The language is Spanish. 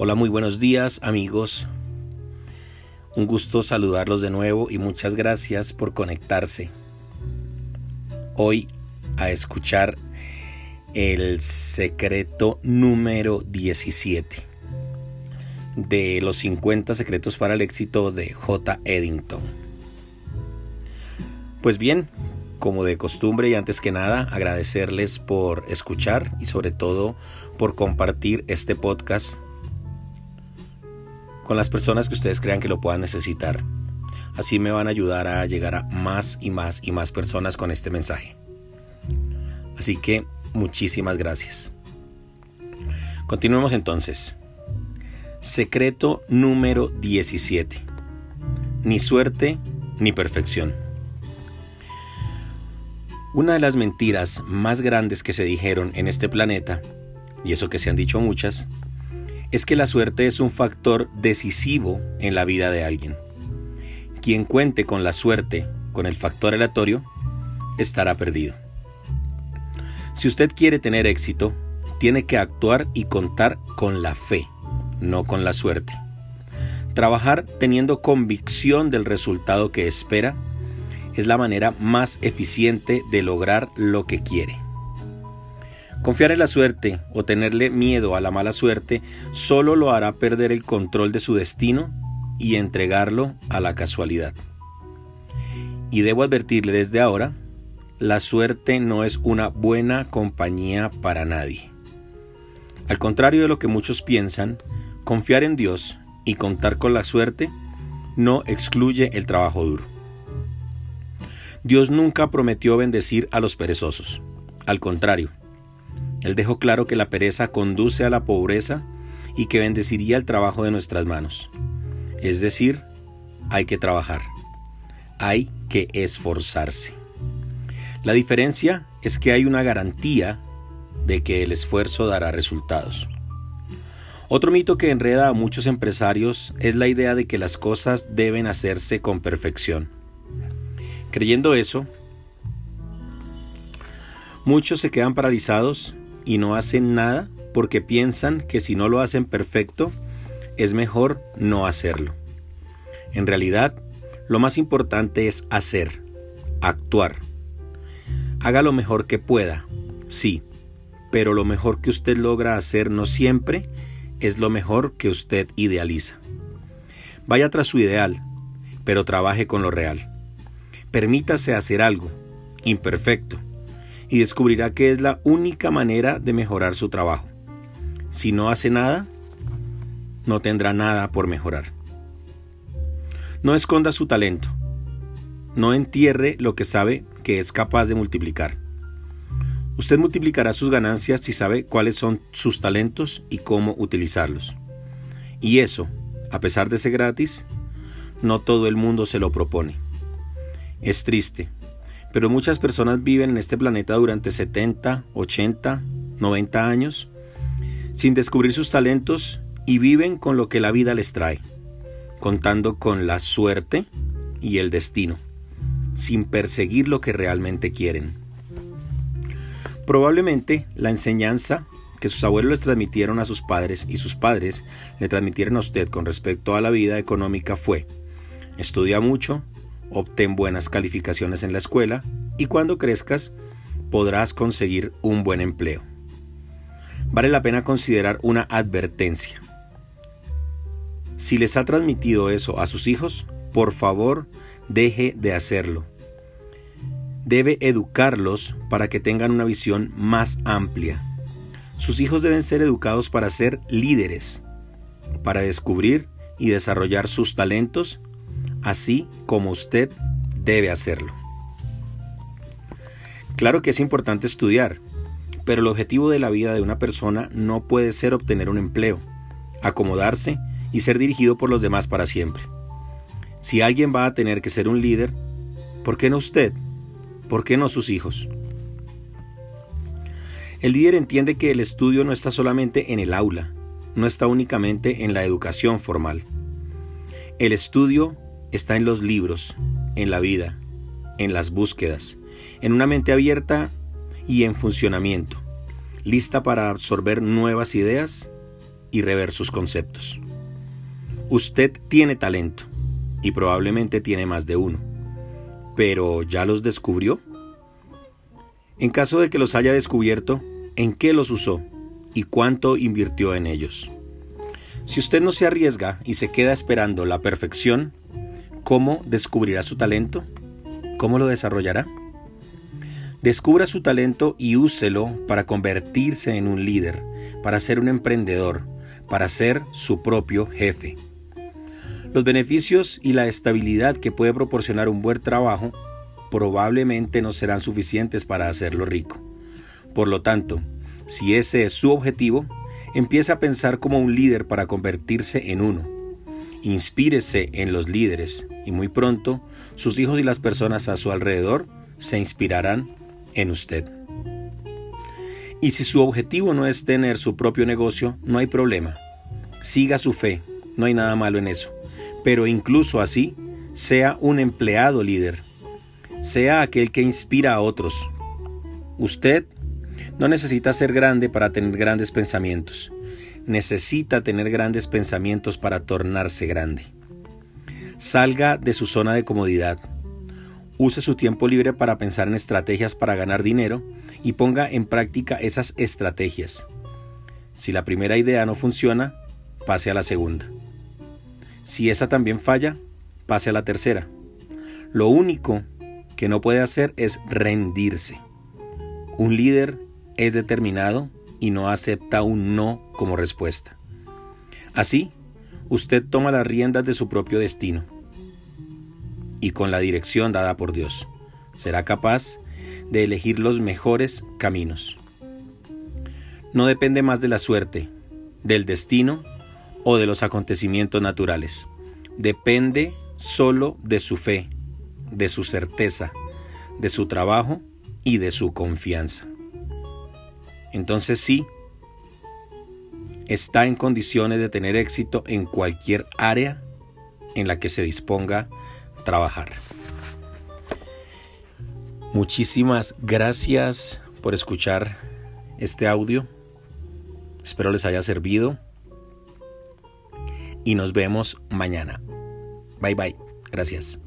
Hola, muy buenos días amigos. Un gusto saludarlos de nuevo y muchas gracias por conectarse hoy a escuchar el secreto número 17 de los 50 secretos para el éxito de J. Eddington. Pues bien, como de costumbre y antes que nada agradecerles por escuchar y sobre todo por compartir este podcast con las personas que ustedes crean que lo puedan necesitar. Así me van a ayudar a llegar a más y más y más personas con este mensaje. Así que muchísimas gracias. Continuemos entonces. Secreto número 17. Ni suerte ni perfección. Una de las mentiras más grandes que se dijeron en este planeta, y eso que se han dicho muchas, es que la suerte es un factor decisivo en la vida de alguien. Quien cuente con la suerte, con el factor aleatorio, estará perdido. Si usted quiere tener éxito, tiene que actuar y contar con la fe, no con la suerte. Trabajar teniendo convicción del resultado que espera es la manera más eficiente de lograr lo que quiere. Confiar en la suerte o tenerle miedo a la mala suerte solo lo hará perder el control de su destino y entregarlo a la casualidad. Y debo advertirle desde ahora, la suerte no es una buena compañía para nadie. Al contrario de lo que muchos piensan, confiar en Dios y contar con la suerte no excluye el trabajo duro. Dios nunca prometió bendecir a los perezosos. Al contrario, él dejó claro que la pereza conduce a la pobreza y que bendeciría el trabajo de nuestras manos. Es decir, hay que trabajar, hay que esforzarse. La diferencia es que hay una garantía de que el esfuerzo dará resultados. Otro mito que enreda a muchos empresarios es la idea de que las cosas deben hacerse con perfección. Creyendo eso, muchos se quedan paralizados y no hacen nada porque piensan que si no lo hacen perfecto, es mejor no hacerlo. En realidad, lo más importante es hacer, actuar. Haga lo mejor que pueda, sí, pero lo mejor que usted logra hacer no siempre es lo mejor que usted idealiza. Vaya tras su ideal, pero trabaje con lo real. Permítase hacer algo, imperfecto, y descubrirá que es la única manera de mejorar su trabajo. Si no hace nada, no tendrá nada por mejorar. No esconda su talento. No entierre lo que sabe que es capaz de multiplicar. Usted multiplicará sus ganancias si sabe cuáles son sus talentos y cómo utilizarlos. Y eso, a pesar de ser gratis, no todo el mundo se lo propone. Es triste, pero muchas personas viven en este planeta durante 70, 80, 90 años sin descubrir sus talentos y viven con lo que la vida les trae, contando con la suerte y el destino, sin perseguir lo que realmente quieren. Probablemente la enseñanza que sus abuelos les transmitieron a sus padres y sus padres le transmitieron a usted con respecto a la vida económica fue, estudia mucho, obtén buenas calificaciones en la escuela y cuando crezcas podrás conseguir un buen empleo. Vale la pena considerar una advertencia. Si les ha transmitido eso a sus hijos, por favor, deje de hacerlo. Debe educarlos para que tengan una visión más amplia. Sus hijos deben ser educados para ser líderes, para descubrir y desarrollar sus talentos así como usted debe hacerlo. Claro que es importante estudiar, pero el objetivo de la vida de una persona no puede ser obtener un empleo, acomodarse y ser dirigido por los demás para siempre. Si alguien va a tener que ser un líder, ¿por qué no usted? ¿Por qué no sus hijos? El líder entiende que el estudio no está solamente en el aula, no está únicamente en la educación formal. El estudio está en los libros, en la vida, en las búsquedas, en una mente abierta y en funcionamiento, lista para absorber nuevas ideas y rever sus conceptos. Usted tiene talento y probablemente tiene más de uno, pero ¿ya los descubrió? En caso de que los haya descubierto, ¿en qué los usó y cuánto invirtió en ellos? Si usted no se arriesga y se queda esperando la perfección, ¿cómo descubrirá su talento? ¿Cómo lo desarrollará? Descubra su talento y úselo para convertirse en un líder, para ser un emprendedor, para ser su propio jefe. Los beneficios y la estabilidad que puede proporcionar un buen trabajo probablemente no serán suficientes para hacerlo rico. Por lo tanto, si ese es su objetivo, empiece a pensar como un líder para convertirse en uno. Inspírese en los líderes y muy pronto sus hijos y las personas a su alrededor se inspirarán en usted. Y si su objetivo no es tener su propio negocio, no hay problema. Siga su fe, no hay nada malo en eso. Pero incluso así, sea un empleado líder. Sea aquel que inspira a otros. Usted no necesita ser grande para tener grandes pensamientos. Necesita tener grandes pensamientos para tornarse grande. Salga de su zona de comodidad Use su tiempo libre para pensar en estrategias para ganar dinero y ponga en práctica esas estrategias. Si la primera idea no funciona, pase a la segunda. Si esa también falla, pase a la tercera. Lo único que no puede hacer es rendirse. Un líder es determinado y no acepta un no como respuesta. Así, usted toma las riendas de su propio destino y con la dirección dada por Dios. Será capaz de elegir los mejores caminos. No depende más de la suerte, del destino o de los acontecimientos naturales. Depende solo de su fe, de su certeza, de su trabajo y de su confianza. Entonces sí, está en condiciones de tener éxito en cualquier área en la que se disponga trabajar. Muchísimas gracias por escuchar este audio. Espero les haya servido. Y nos vemos mañana. Bye bye. Gracias.